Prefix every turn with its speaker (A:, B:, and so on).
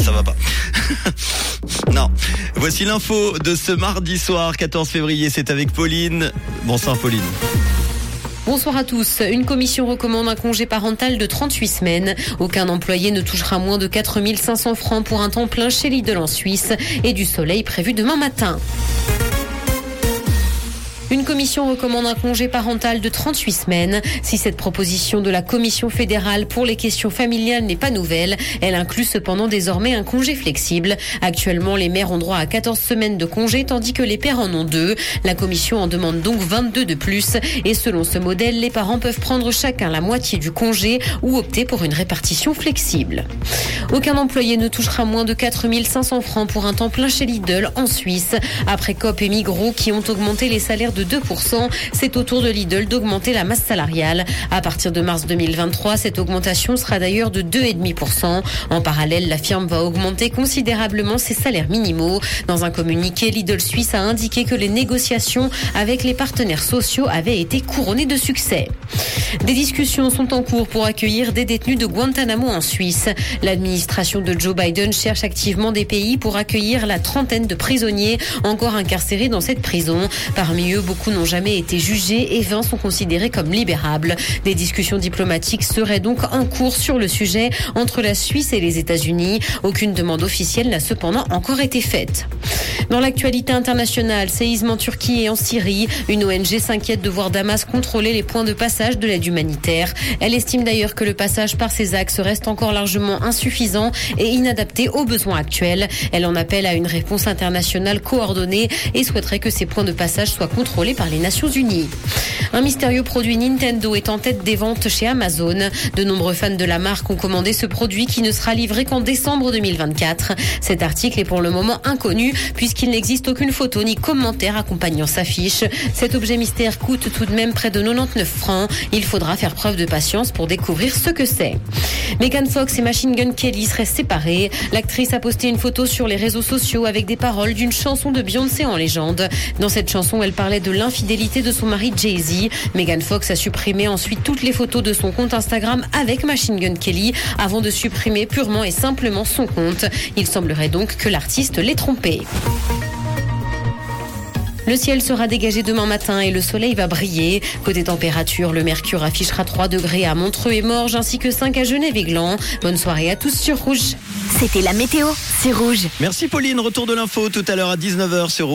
A: ça va pas. non. Voici l'info de ce mardi soir, 14 février. C'est avec Pauline. Bonsoir Pauline.
B: Bonsoir à tous. Une commission recommande un congé parental de 38 semaines. Aucun employé ne touchera moins de 4500 francs pour un temps plein chez Lidl en Suisse et du soleil prévu demain matin. Une commission recommande un congé parental de 38 semaines. Si cette proposition de la Commission fédérale pour les questions familiales n'est pas nouvelle, elle inclut cependant désormais un congé flexible. Actuellement, les mères ont droit à 14 semaines de congé tandis que les pères en ont deux. La Commission en demande donc 22 de plus. Et selon ce modèle, les parents peuvent prendre chacun la moitié du congé ou opter pour une répartition flexible. Aucun employé ne touchera moins de 4500 francs pour un temps plein chez Lidl en Suisse. Après COP et Migros qui ont augmenté les salaires de 2%, c'est au tour de Lidl d'augmenter la masse salariale. À partir de mars 2023, cette augmentation sera d'ailleurs de 2,5%. En parallèle, la firme va augmenter considérablement ses salaires minimaux. Dans un communiqué, Lidl Suisse a indiqué que les négociations avec les partenaires sociaux avaient été couronnées de succès. Des discussions sont en cours pour accueillir des détenus de Guantanamo en Suisse. L'administration de Joe Biden cherche activement des pays pour accueillir la trentaine de prisonniers encore incarcérés dans cette prison. Parmi eux, beaucoup n'ont jamais été jugés et 20 sont considérés comme libérables. Des discussions diplomatiques seraient donc en cours sur le sujet entre la Suisse et les États-Unis. Aucune demande officielle n'a cependant encore été faite. Dans l'actualité internationale, séisme en Turquie et en Syrie, une ONG s'inquiète de voir Damas contrôler les points de passage de l'aide humanitaire. Elle estime d'ailleurs que le passage par ces axes reste encore largement insuffisant et inadapté aux besoins actuels. Elle en appelle à une réponse internationale coordonnée et souhaiterait que ces points de passage soient contrôlés par les Nations Unies. Un mystérieux produit Nintendo est en tête des ventes chez Amazon. De nombreux fans de la marque ont commandé ce produit qui ne sera livré qu'en décembre 2024. Cet article est pour le moment inconnu puisqu'il n'existe aucune photo ni commentaire accompagnant sa fiche. Cet objet mystère coûte tout de même près de 99 francs. Il faudra faire preuve de patience pour découvrir ce que c'est. Megan Fox et Machine Gun Kelly seraient séparés. L'actrice a posté une photo sur les réseaux sociaux avec des paroles d'une chanson de Beyoncé en légende. Dans cette chanson, elle parlait de l'infidélité de son mari Jay-Z. Megan Fox a supprimé ensuite toutes les photos de son compte Instagram avec Machine Gun Kelly avant de supprimer purement et simplement son compte. Il semblerait donc que l'artiste l'ait trompé. Le ciel sera dégagé demain matin et le soleil va briller. Côté température, le mercure affichera 3 degrés à Montreux et Morges ainsi que 5 à Genève et Gland. Bonne soirée à tous sur Rouge.
C: C'était la météo, c'est rouge.
A: Merci Pauline. Retour de l'info tout à l'heure à 19h sur